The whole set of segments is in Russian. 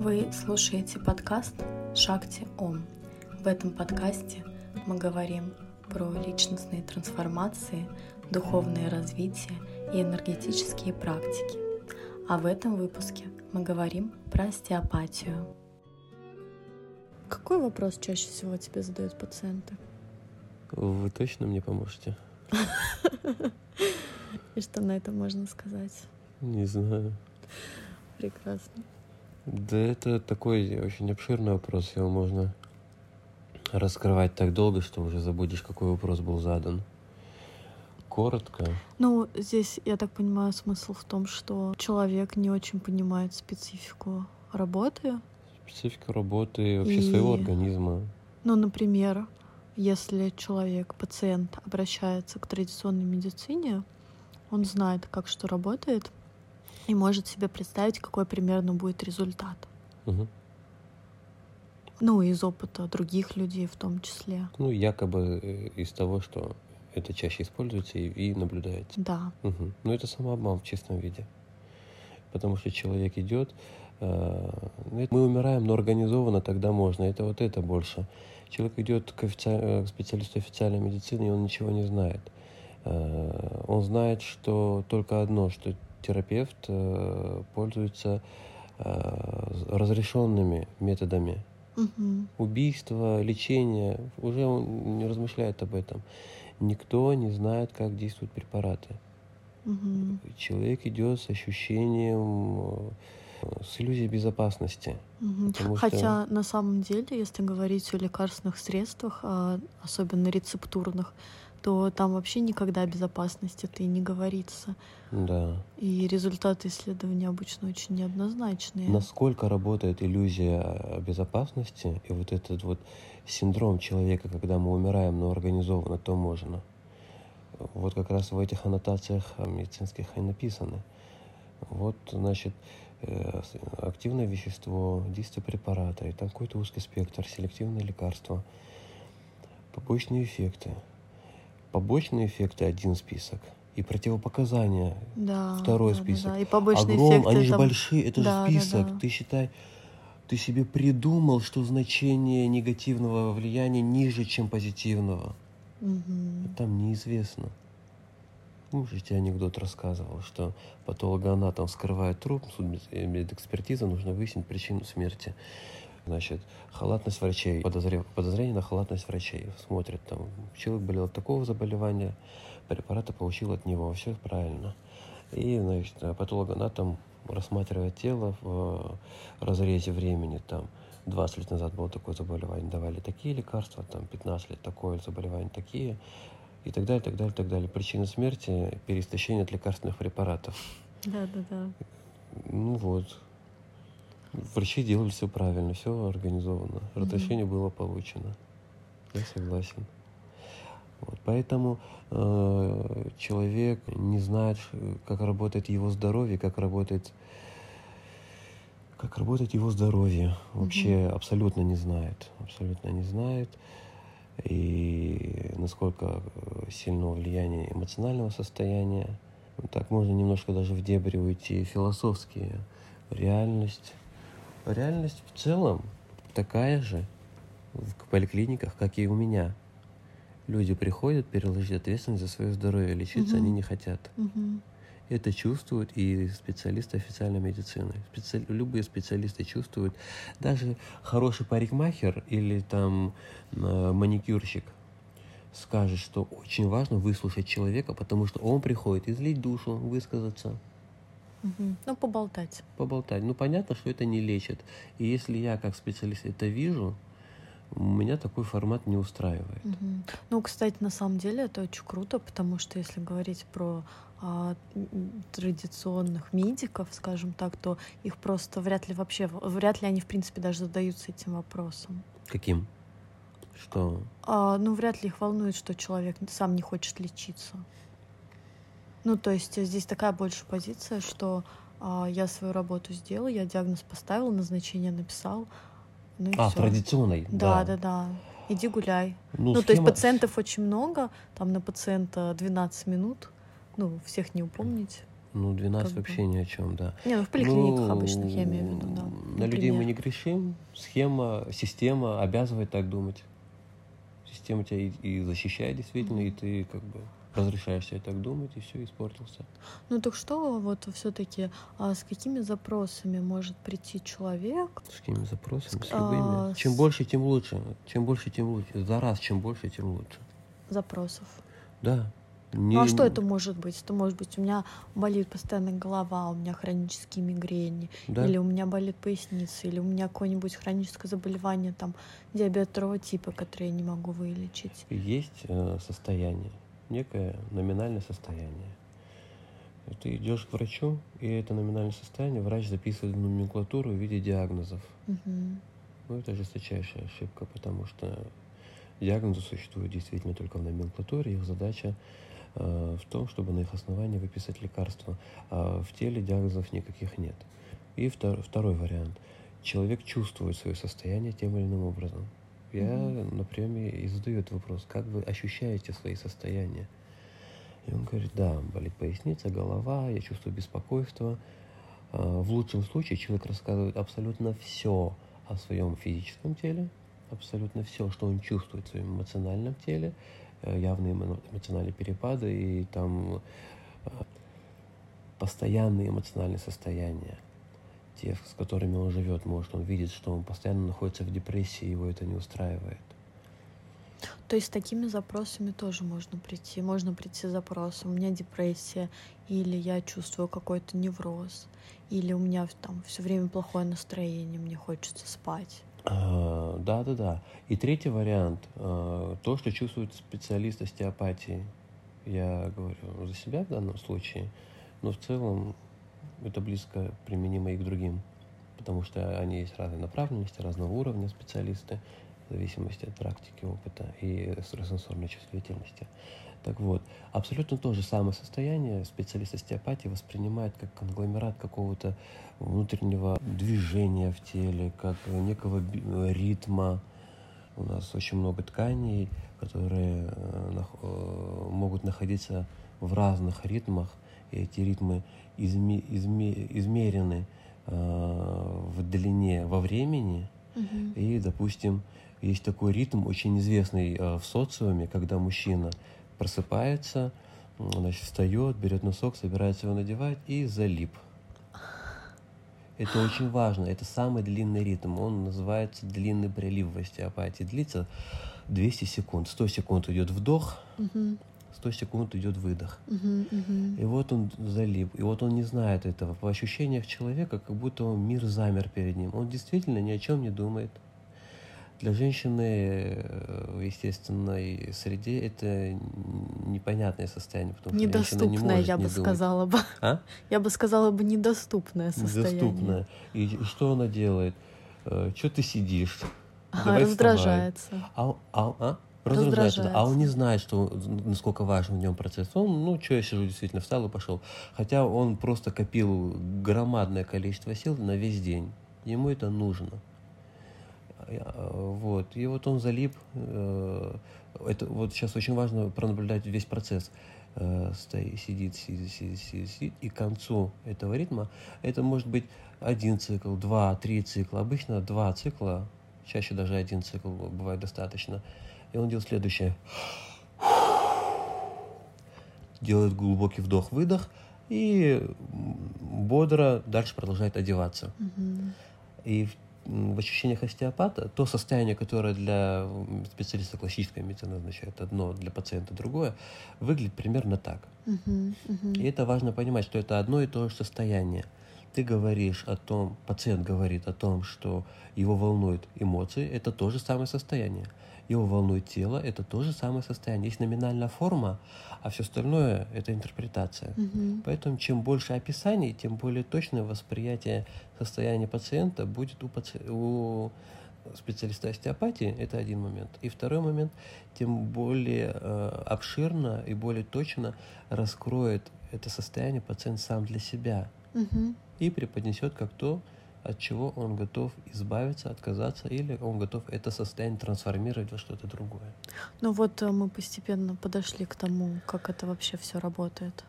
Вы слушаете подкаст «Шакти Ом». В этом подкасте мы говорим про личностные трансформации, духовное развитие и энергетические практики. А в этом выпуске мы говорим про остеопатию. Какой вопрос чаще всего тебе задают пациенты? Вы точно мне поможете? И что на это можно сказать? Не знаю. Прекрасно. Да это такой очень обширный вопрос, его можно раскрывать так долго, что уже забудешь, какой вопрос был задан. Коротко. Ну, здесь, я так понимаю, смысл в том, что человек не очень понимает специфику работы. Специфику работы и вообще и... своего организма. Ну, например, если человек, пациент, обращается к традиционной медицине, он знает, как что работает, и может себе представить, какой примерно будет результат. Угу. Ну, из опыта других людей в том числе. Ну, якобы э, из того, что это чаще используется и, и наблюдается. Да. Угу. Но это самообман в чистом виде. Потому что человек идет, э, мы умираем, но организованно тогда можно. Это вот это больше. Человек идет к, офици... Э, к специалисту официальной медицины, и он ничего не знает. Он знает, что только одно, что терапевт э, пользуется э, разрешенными методами. Угу. Убийство, лечение, уже он не размышляет об этом. Никто не знает, как действуют препараты. Угу. Человек идет с ощущением, с иллюзией безопасности. Угу. Хотя что... на самом деле, если говорить о лекарственных средствах, а особенно рецептурных, то там вообще никогда о безопасности это и не говорится. Да. И результаты исследований обычно очень неоднозначные. Насколько работает иллюзия безопасности и вот этот вот синдром человека, когда мы умираем, но организованно, то можно. Вот как раз в этих аннотациях медицинских и написаны. Вот, значит, э, активное вещество, действие препарата, и там какой-то узкий спектр, селективное лекарство, побочные эффекты – побочные эффекты один список и противопоказания да, второй да, список. Да, да. И побочные Огром, эффекты. Они же там... большие, это да, же список. Да, да. Ты считай, ты себе придумал, что значение негативного влияния ниже, чем позитивного. Угу. Там неизвестно. Муж тебе анекдот рассказывал, что патологоанатом вскрывает труп, медэкспертиза, нужно выяснить причину смерти. Значит, халатность врачей, подозрение, подозрение на халатность врачей. Смотрят, там, человек болел от такого заболевания, препараты получил от него, все правильно. И, значит, патологоанатом рассматривает тело в разрезе времени, там, 20 лет назад было такое заболевание, давали такие лекарства, там, 15 лет такое заболевание, такие, и так далее, так далее, так далее. Причина смерти – переистощение от лекарственных препаратов. Да, да, да. Ну вот, Врачи делали все правильно, все организовано. Разрешение mm-hmm. было получено. Я согласен. Вот, поэтому э, человек не знает, как работает его здоровье, как работает, как работает его здоровье. Вообще mm-hmm. абсолютно не знает. Абсолютно не знает. И насколько сильно влияние эмоционального состояния. Так можно немножко даже в дебри уйти. Философские. Реальность реальность в целом такая же в поликлиниках, как и у меня. Люди приходят переложить ответственность за свое здоровье, лечиться угу. они не хотят. Угу. Это чувствуют и специалисты официальной медицины. Специ... Любые специалисты чувствуют. Даже хороший парикмахер или там э, маникюрщик скажет, что очень важно выслушать человека, потому что он приходит излить душу, высказаться. Угу. Ну, поболтать. Поболтать. Ну, понятно, что это не лечит. И если я как специалист это вижу, меня такой формат не устраивает. Угу. Ну, кстати, на самом деле это очень круто, потому что если говорить про а, традиционных медиков, скажем так, то их просто вряд ли вообще, вряд ли они, в принципе, даже задаются этим вопросом. Каким? Что? А, ну, вряд ли их волнует, что человек сам не хочет лечиться. Ну, то есть э, здесь такая больше позиция, что а, я свою работу сделал, я диагноз поставил, назначение написал. Ну а, всё. традиционной. Да, да, да. да. Иди гуляй. Ну, ну схема... то есть пациентов очень много, там на пациента 12 минут, ну, всех не упомнить. Ну, 12 Как бы. вообще ни о чем, да. Не, ну в поликлиниках Ну, обычных я имею в виду, да. На людей мы например. не грешим. Схема, система обязывает так думать. Система тебя и, и защищает действительно, и ты как бы разрешаешь себе так думать, и все, испортился. Ну так что вот все-таки а с какими запросами может прийти человек? С какими запросами, с А, любыми. Чем с- больше, тем лучше. Чем больше, тем лучше. За раз, чем больше, тем лучше. Запросов. Да. Ну а Не- что это может быть? Это может быть у меня болит постоянно голова, у меня хронические мигрени, Да. или у меня болит поясница, или у меня какое-нибудь хроническое заболевание, там диабет второго типа, который я не могу вылечить. Есть э, состояние, некое номинальное состояние. Ты идешь к врачу, и это номинальное состояние врач записывает в номенклатуру в виде диагнозов. Мгм. Ну, это жесточайшая ошибка, потому что диагнозы существуют действительно только в номенклатуре. Их задача э, в том, чтобы на их основании выписать лекарства. А в теле диагнозов никаких нет. И втор- второй вариант. Человек чувствует свое состояние тем или иным образом. Я на приеме и задаю этот вопрос, как вы ощущаете свои состояния? И он говорит, да, болит поясница, голова, я чувствую беспокойство. А, В лучшем случае человек рассказывает абсолютно все о своем физическом теле, абсолютно все, что он чувствует в своем эмоциональном теле, э, явные эмо- эмоциональные перепады и там э, постоянные эмоциональные состояния, те, с которыми он живет. Может, он видит, что он постоянно находится в депрессии, его это не устраивает. То есть с такими запросами тоже можно прийти. Можно прийти с запросом, у меня депрессия, или я чувствую какой-то невроз, или у меня там все время плохое настроение, мне хочется спать. А, Да, да, да. И третий вариант, а, то, что чувствует специалист остеопатии. Я говорю за себя в данном случае, но в целом это близко применимо и к другим, потому что они есть разной направленности, разного уровня специалисты, в зависимости от практики, опыта и экстрасенсорной чувствительности. Так вот, абсолютно то же самое состояние специалист остеопатии воспринимает как конгломерат какого-то внутреннего движения в теле, как некого ритма. У нас очень много тканей, которые э, э, могут находиться в разных ритмах, и эти ритмы изме- изме- измерены э, в длине во времени, Мгм. и, допустим, есть такой ритм, очень известный э, в социуме, когда мужчина просыпается, значит, встает, берет носок, собирается его надевать и залип. Это очень важно. Это самый длинный ритм. Он называется длинный прилив в остеопатии. Длится 200 секунд. 100 секунд идет вдох, Мгм. 100 секунд идет выдох. Мгм. Мгм. И вот он залип, и вот он не знает этого. По ощущениях человека, как будто он мир замер перед ним. Он действительно ни о чем не думает. Для женщины э, в естественной среде это непонятное состояние, потому что женщина не Недоступное, может я не бы думать. сказала бы. А? Я бы сказала бы недоступное состояние. Недоступное. И что она делает? Что ты сидишь? Ага, Давай вставай. раздражается. А, а, а? Раздражается. да. А он не знает, что, насколько важен в нем процесс. Он, ну, что я сижу, действительно, встал и пошел. Хотя он просто копил громадное количество сил на весь день. Ему это нужно. А, Вот. И вот он залип. э, Это вот сейчас очень важно пронаблюдать весь процесс. Э, стоит, сидит, сидит, сидит, сидит, сидит. И к концу этого ритма это может быть один цикл, два, три цикла. Обычно два цикла, чаще даже один цикл бывает достаточно. И он делает следующее. Делает глубокий вдох-выдох и бодро дальше продолжает одеваться. Мгм. И в, в ощущениях остеопата то состояние, которое для специалиста классической медицины означает одно, для пациента другое, выглядит примерно так. Мгм. Мгм. И это важно понимать, что это одно и то же состояние. Ты говоришь о том, пациент говорит о том, что его волнуют эмоции, это то же самое состояние. Его волнует тело, это то же самое состояние. Есть номинальная форма, а все остальное – это интерпретация. Мгм. Поэтому чем больше описаний, тем более точное восприятие состояния пациента будет у, паци- у специалиста остеопатии, это один момент. И второй момент, тем более э, обширно и более точно раскроет это состояние пациент сам для себя И преподнесет как то, от чего он готов избавиться, отказаться, или он готов это состояние трансформировать во что-то другое. Ну вот э, мы постепенно подошли к тому, как это вообще все работает.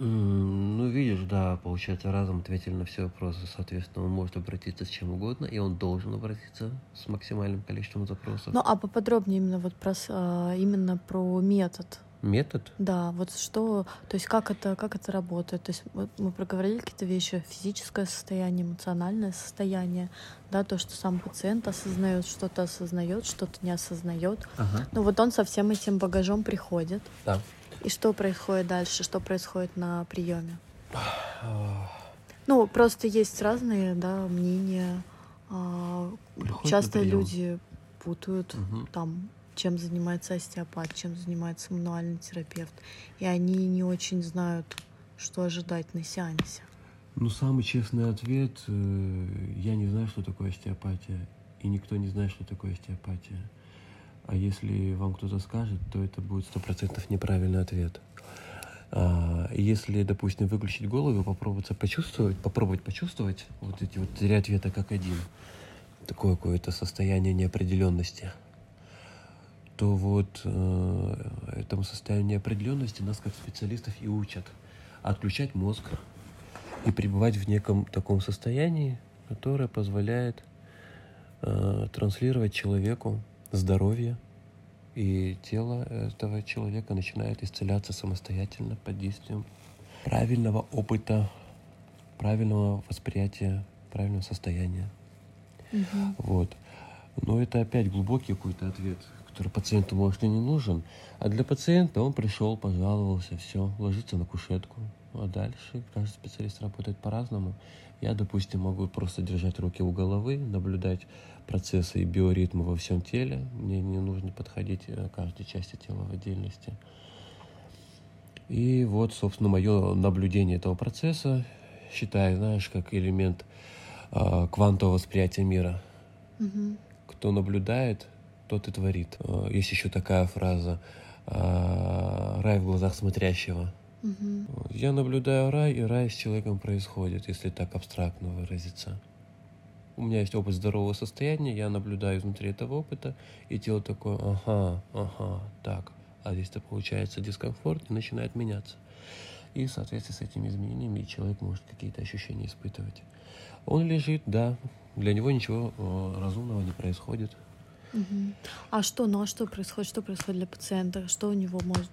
Ну, видишь, да, получается, разом ответили на все вопросы. Соответственно, он может обратиться с чем угодно, и он должен обратиться с максимальным количеством запросов. Ну, а поподробнее именно вот про, а, именно про метод. Метод? Да, вот что, то есть как это, как это работает? То есть вот мы проговорили какие-то вещи, физическое состояние, эмоциональное состояние, да, то, что сам пациент осознает, что-то осознает, что-то не осознает. Ага. Ну вот он со всем этим багажом приходит. Да. И что происходит дальше? Что происходит на приеме? Ну, просто есть разные, да, мнения. А, Приходит Часто люди путают Мгм. там, чем занимается остеопат, чем занимается мануальный терапевт. И они не очень знают, что ожидать на сеансе. Ну, самый честный ответ, э, я не знаю, что такое остеопатия, и никто не знает, что такое остеопатия. А если вам кто-то скажет, то это будет сто процентов неправильный ответ. А, если, допустим, выключить голову попробовать почувствовать, попробовать почувствовать вот эти вот три ответа как один, такое какое-то состояние неопределенности, то вот э, этому состоянию неопределенности нас как специалистов и учат отключать мозг и пребывать в неком таком состоянии, которое позволяет э, транслировать человеку здоровье, и тело этого человека начинает исцеляться самостоятельно под действием правильного опыта, правильного восприятия, правильного состояния. Вот. Но это опять глубокий какой-то ответ, который пациенту может и не нужен. А для пациента он пришел, пожаловался, все, ложится на кушетку. А дальше каждый специалист работает по-разному. Я, допустим, могу просто держать руки у головы, наблюдать процессы и биоритмы во всем теле. Мне не нужно подходить э, к каждой части тела в отдельности. И вот, собственно, мое наблюдение этого процесса, считаю, знаешь, как элемент э, квантового восприятия мира. Мгм. Кто наблюдает, тот и творит. Э, Есть еще такая фраза э, «рай в глазах смотрящего». Мгм. Я наблюдаю рай, и рай с человеком происходит, если так абстрактно выразиться. У меня есть опыт здорового состояния, я наблюдаю изнутри этого опыта, и тело такое, ага, ага, так. А здесь-то получается дискомфорт и начинает меняться. И в соответствии с этими изменениями человек может какие-то ощущения испытывать. Он лежит, да, для него ничего э, разумного не происходит. А что, ну а что происходит? Что происходит для пациента? Что у него может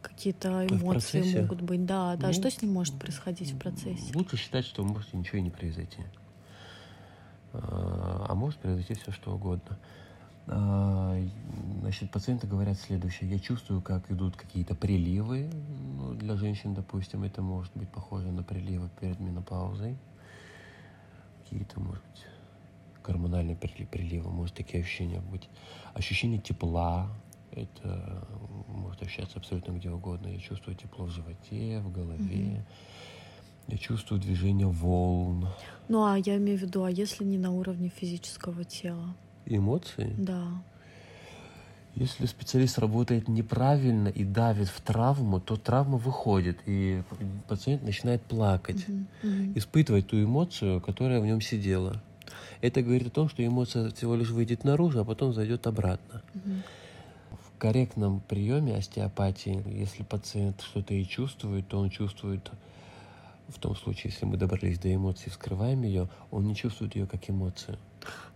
какие-то эмоции могут быть? Да, да. Ну, что с ним может происходить в процессе? Лучше считать, что может ничего и не произойти. А а может произойти все что угодно. А, Значит, пациенты говорят следующее. Я чувствую, как идут какие-то приливы. Ну, для женщин, допустим, это может быть похоже на приливы перед менопаузой. Какие-то, может быть, гормональные прили- приливы, может такие ощущения быть. Ощущение тепла, это может ощущаться абсолютно где угодно. Я чувствую тепло в животе, в голове. Я чувствую движение волн, Ну а я имею в виду, а если не на уровне физического тела? эмоции. Да. Если специалист работает неправильно и давит в травму, то травма выходит, и пациент начинает плакать, Мгм, мгм. испытывать ту эмоцию, которая в нем сидела. Это говорит о том, что эмоция всего лишь выйдет наружу, а потом зайдет обратно. Мгм. В корректном приеме остеопатии, если пациент что-то и чувствует, то он чувствует, в том случае, если мы добрались до эмоции, вскрываем ее, он не чувствует ее как эмоцию.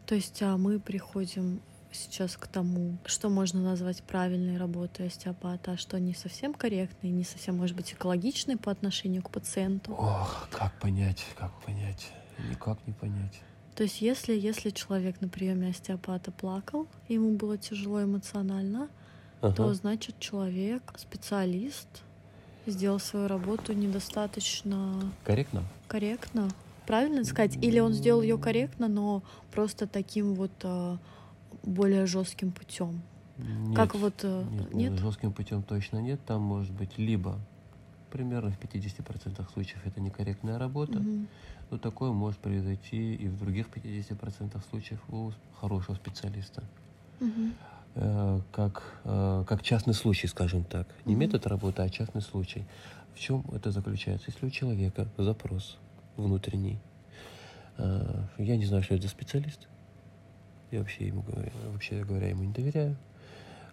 То есть а мы приходим сейчас к тому, что можно назвать правильной работой остеопата, а что не совсем корректной, не совсем, может быть, экологичной по отношению к пациенту. Ох, как понять, как понять, никак не понять. То есть если, если человек на приеме остеопата плакал, ему было тяжело эмоционально, то Ага. значит человек, специалист, сделал свою работу недостаточно Корректно? корректно. Правильно сказать? Или он сделал ее корректно, но просто таким вот а, более жестким путем. Как вот, э, нет, нет? жестким путем точно нет. Там может быть либо примерно в 50% случаев это некорректная работа, Мгм. но такое может произойти и в других 50% случаев у хорошего специалиста. Э, Как, э, как частный случай, скажем так. Не Мгм. метод работы, а частный случай. В чем это заключается? Если у человека запрос внутренний, э, я не знаю, что это за специалист, я вообще ему вообще говоря ему не доверяю,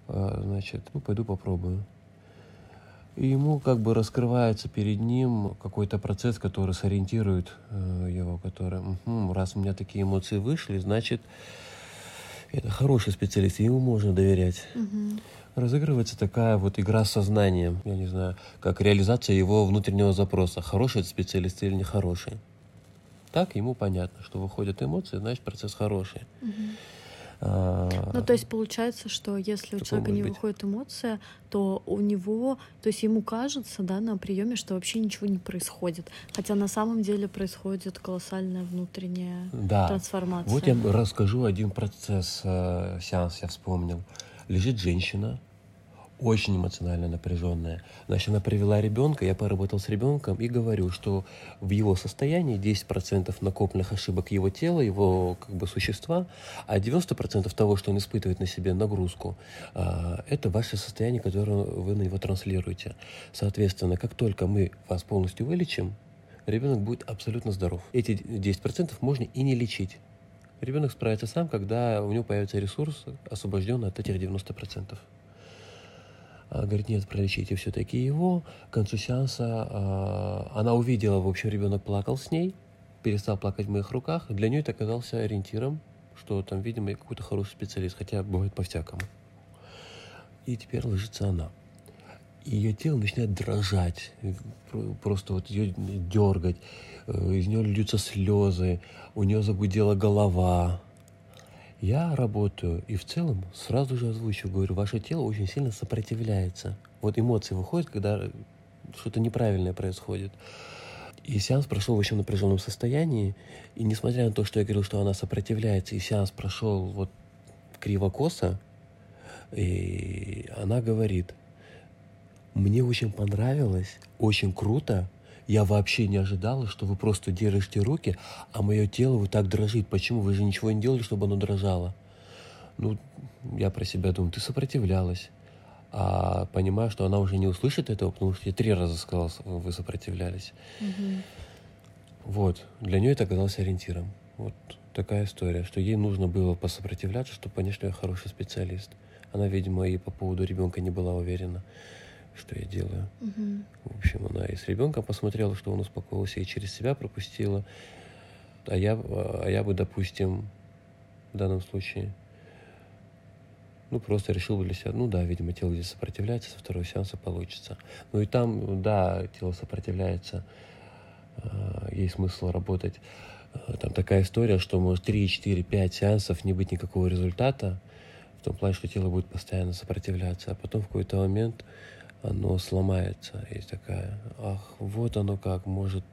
значит, ну, пойду попробую. И ему как бы раскрывается перед ним какой-то процесс, который сориентирует э, его, который, угу, раз у меня такие эмоции вышли, значит, это хороший специалист, ему можно доверять. Угу. Разыгрывается такая вот игра с сознанием, я не знаю, как реализация его внутреннего запроса, хороший это специалист или нехороший. Так ему понятно, что выходят эмоции, значит процесс хороший. Угу. Ну, то есть получается, что если у человека не быть. выходит эмоция, то у него, то есть ему кажется, да, на приеме, что вообще ничего не происходит. Хотя на самом деле происходит колоссальная внутренняя да. трансформация. Вот я расскажу один процесс, э, сеанс я вспомнил. Лежит женщина, очень эмоционально напряженная. Значит, она привела ребенка, я поработал с ребенком и говорю, что в его состоянии 10% накопленных ошибок его тела, его как бы существа, а 90% того, что он испытывает на себе нагрузку, а, это ваше состояние, которое вы на него транслируете. Соответственно, как только мы вас полностью вылечим, ребенок будет абсолютно здоров. Эти 10% можно и не лечить. Ребенок справится сам, когда у него появится ресурс, освобожденный от этих 90%. А, говорит, нет, пролечите все-таки его. К концу сеанса а, она увидела, в общем, ребенок плакал с ней, перестал плакать в моих руках. Для нее это оказался ориентиром, что там, видимо, какой-то хороший специалист, хотя бывает по-всякому. И теперь ложится она. И ее тело начинает дрожать, Про- просто вот ее дергать, Э, из нее льются слезы, у нее загудела голова. Я работаю и в целом сразу же озвучу, говорю, ваше тело очень сильно сопротивляется. Вот эмоции выходят, когда что-то неправильное происходит. И сеанс прошел в очень напряженном состоянии. И несмотря на то, что я говорил, что она сопротивляется, и сеанс прошел вот криво-косо, и она говорит, мне очень понравилось, очень круто. Я вообще не ожидала, что вы просто держите руки, а мое тело вот так дрожит. Почему? Вы же ничего не делали, чтобы оно дрожало. Ну, я про себя думаю, ты сопротивлялась. А понимаю, что она уже не услышит этого, потому что я три раза сказал, вы сопротивлялись. Мгм. Вот. Для нее это оказалось ориентиром. Вот такая история, что ей нужно было посопротивляться, чтобы понять, что я хороший специалист. Она, видимо, и по поводу ребенка не была уверена, что я делаю. Мгм. В общем, она и с ребенком посмотрела, что он успокоился, и через себя пропустила. А я, а я бы, допустим, в данном случае, ну, просто решил бы для себя, ну да, видимо, тело здесь сопротивляется, со второго сеанса получится. Ну и там, да, тело сопротивляется, а, есть смысл работать. А, Там такая история, что может 3, 4, 5 сеансов не быть никакого результата, в том плане, что тело будет постоянно сопротивляться, а потом в какой-то момент оно сломается. Есть такая, ах, вот оно как, может,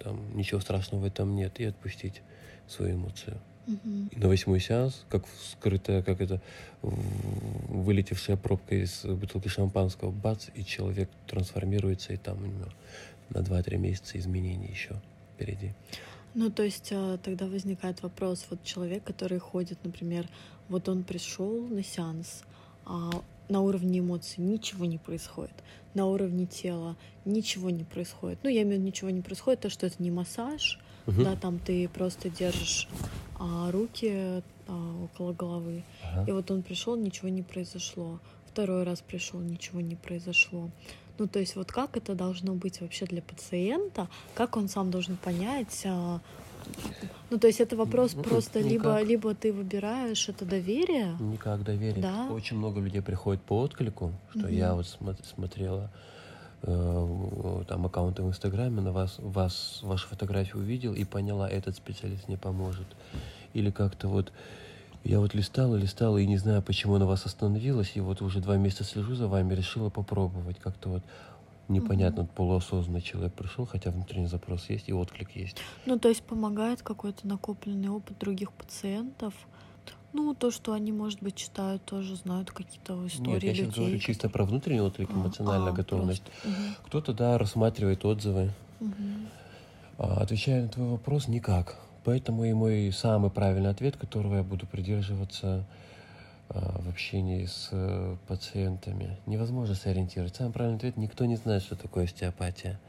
там ничего страшного в этом нет, и отпустить свою эмоцию. Мгм. И на восьмой сеанс, как скрытая, как это, вылетевшая пробка из бутылки шампанского, бац, и человек трансформируется, и там у него на 2-3 месяца изменений еще впереди. Ну, то есть а, тогда возникает вопрос, вот человек, который ходит, например, вот он пришел на сеанс, а на уровне эмоций ничего не происходит, на уровне тела ничего не происходит. Ну, я имею в виду, ничего не происходит, то, что это не массаж, Мгм. да, там ты просто держишь а, руки а, около головы, Ага. и вот он пришел, ничего не произошло. Второй раз пришел, ничего не произошло. Ну, то есть вот как это должно быть вообще для пациента, как он сам должен понять. а, Ну, то есть это вопрос Ну, просто никак. либо, либо ты выбираешь это доверие. Никак доверить. Да. Очень много людей приходит по отклику, что Мгм. я вот смо- смотрела э, там аккаунты в Инстаграме, на вас, вас, вашу фотографию увидел и поняла, этот специалист не поможет. Или как-то вот я вот листала, листала и не знаю, почему на вас остановилась, и вот уже два месяца слежу за вами, решила попробовать. Как-то вот непонятно, полуосознанный человек пришел, хотя внутренний запрос есть и отклик есть. Ну, то есть помогает какой-то накопленный опыт других пациентов. Ну, то, что они, может быть, читают, тоже знают какие-то истории Нет, я сейчас людей. говорю чисто про внутренний отклик, А, эмоциональная а, готовность. Мгм, Кто-то, да, рассматривает отзывы. А, Отвечая на твой вопрос, никак. Поэтому и мой самый правильный ответ, которого я буду придерживаться в общении с э, пациентами, невозможно сориентировать. Самый правильный ответ – никто не знает, что такое остеопатия.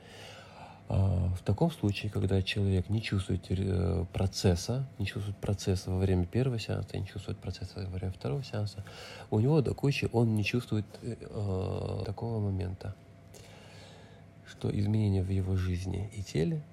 А, В таком случае, когда человек не чувствует э, процесса, не чувствует процесса во время первого сеанса, не чувствует процесса во время второго сеанса, у него до кучи он не чувствует э, такого момента. что изменения в его жизни и теле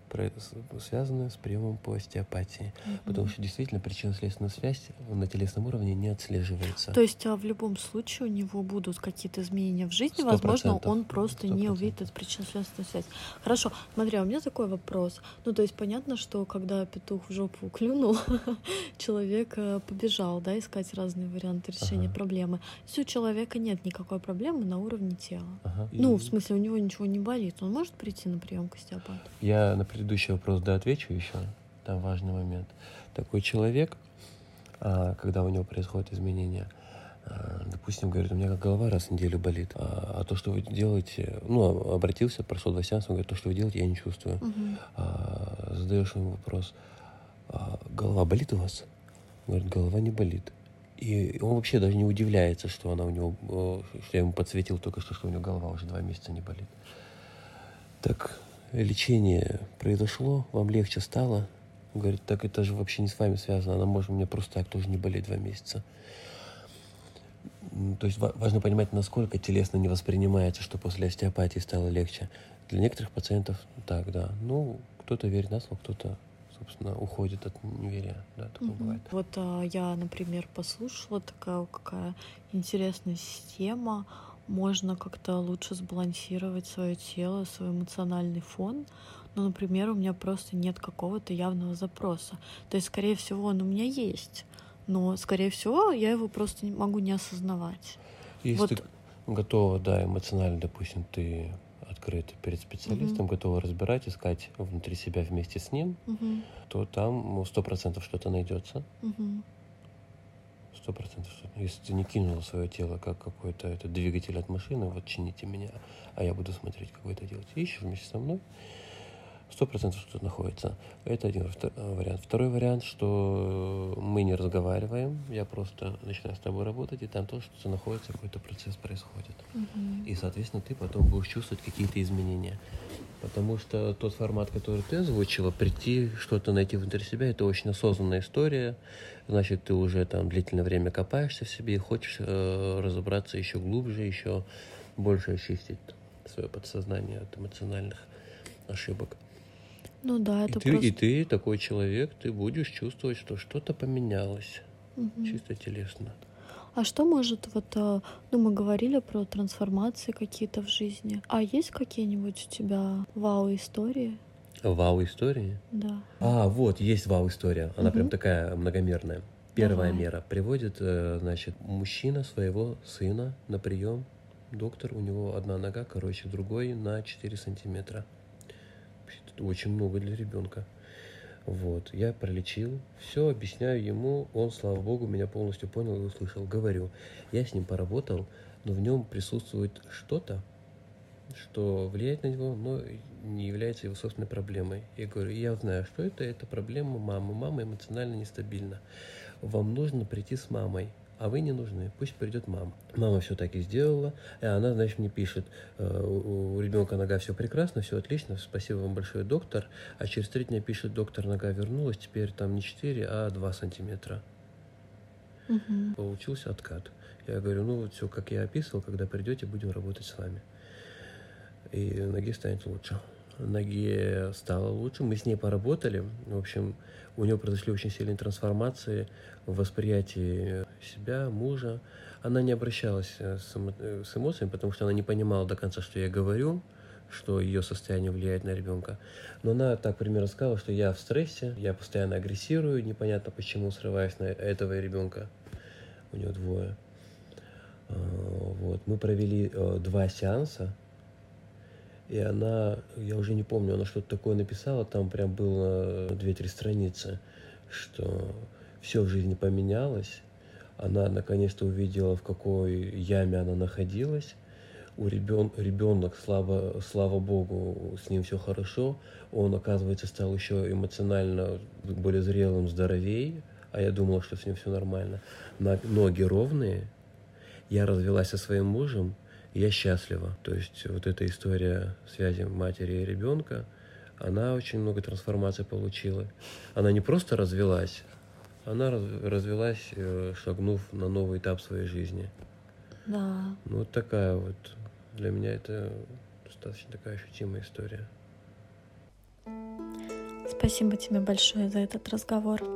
связаны с приемом по остеопатии. Угу. Потому что действительно причинно-следственная связь на телесном уровне не отслеживается. То есть а в любом случае у него будут какие-то изменения в жизни, 100%. возможно, он просто 100%. не увидит эту причинно-следственную связь. Хорошо, смотри, а у меня такой вопрос. Ну, то есть понятно, что когда петух в жопу клюнул, человек э, побежал, да, искать разные варианты решения ага. проблемы. Если у человека нет никакой проблемы на уровне тела. Ага. Ну, и... в смысле, у него ничего не болит, он может прийти на прием к остеопату? Я, например, предыдущий вопрос да отвечу еще. Там важный момент. Такой человек, а, когда у него происходят изменения, а, допустим, говорит, у меня как голова раз в неделю болит, а, а то, что вы делаете, ну, обратился, прошел два сеанса, он говорит, то, что вы делаете, я не чувствую. Uh-huh. А, задаешь ему вопрос, а, голова болит у вас? Он говорит, голова не болит. И он вообще даже не удивляется, что она у него, что я ему подсветил только что, что у него голова уже два месяца не болит. Так лечение произошло, вам легче стало. Он говорит, так это же вообще не с вами связано, она может мне просто так тоже не болеть два месяца. То есть важно понимать, насколько телесно не воспринимается, что после остеопатии стало легче. Для некоторых пациентов так, да. Ну, кто-то верит на слово, кто-то, собственно, уходит от неверия. Да, такое угу. бывает. Вот а, я, например, послушала такая какая интересная система можно как-то лучше сбалансировать свое тело, свой эмоциональный фон. Ну, например, у меня просто нет какого-то явного запроса. То есть, скорее всего, он у меня есть, но, скорее всего, я его просто могу не осознавать. Если вот. ты готова, да, эмоционально, допустим, ты открыта перед специалистом, угу. готова разбирать, искать внутри себя вместе с ним, угу. то там сто процентов что-то найдется. Угу сто процентов. Если ты не кинула свое тело как какой-то это двигатель от машины, вот чините меня, а я буду смотреть, как вы это делаете. Ищешь вместе со мной, сто процентов что-то находится. Это один вариант. Второй вариант, что мы не разговариваем, я просто начинаю с тобой работать, и там тоже что-то находится, какой-то процесс происходит. Угу. И, соответственно, ты потом будешь чувствовать какие-то изменения. Потому что тот формат, который ты озвучила, прийти, что-то найти внутри себя, это очень осознанная история. Значит, ты уже там длительное время копаешься в себе и хочешь э, разобраться еще глубже, еще больше очистить свое подсознание от эмоциональных ошибок. Ну да, это и ты, просто... И ты такой человек, ты будешь чувствовать, что что-то поменялось. Угу. Чисто телесно. А что может вот, э, ну мы говорили про трансформации какие-то в жизни. А есть какие-нибудь у тебя вау-истории? Вау-истории? Да. А, вот, есть вау-история. Она угу. прям такая многомерная. Первая Давай. мера. Приводит, э, значит, мужчина своего сына на прием. Доктор, у него одна нога, короче, другой на 4 сантиметра. Очень много для ребенка. Вот, я пролечил, все объясняю ему, он, слава богу, меня полностью понял и услышал. Говорю, я с ним поработал, но в нем присутствует что-то, что влияет на него, но не является его собственной проблемой. Я говорю, я знаю, что это, это проблема мамы. Мама эмоционально нестабильна. Вам нужно прийти с мамой а вы не нужны, пусть придет мама. Мама все так и сделала, и она, значит, мне пишет, «Э, у ребенка нога все прекрасно, все отлично, спасибо вам большое, доктор. А через три дня пишет, доктор, нога вернулась, теперь там не 4, а 2 сантиметра. Угу. Получился откат. Я говорю, ну вот все, как я описывал, когда придете, будем работать с вами. И ноги станет лучше. Ноге стало лучше, мы с ней поработали. В общем, у нее произошли очень сильные трансформации в восприятии себя, мужа. Она не обращалась э, э, с эмоциями, потому что она не понимала до конца, что я говорю, что ее состояние влияет на ребенка. Но она так примерно сказала, что я в стрессе, я постоянно агрессирую, непонятно почему, срываясь на этого ребенка. У нее двое. А, вот. Мы провели э, два сеанса, и она, я уже не помню, она что-то такое написала, там прям было две-три страницы, что все в жизни поменялось. Она наконец-то увидела, в какой яме она находилась. У ребен, ребенок, слава, слава богу, с ним все хорошо. Он, оказывается, стал еще эмоционально более зрелым, здоровей. А я думала, что с ним все нормально. Ноги ровные. Я развелась со своим мужем, я счастлива. То есть вот эта история связи матери и ребенка, она очень много трансформаций получила. Она не просто развелась, она развелась, э, шагнув на новый этап своей жизни. Да. Ну, вот такая вот. Для меня это достаточно такая ощутимая история. Спасибо тебе большое за этот разговор.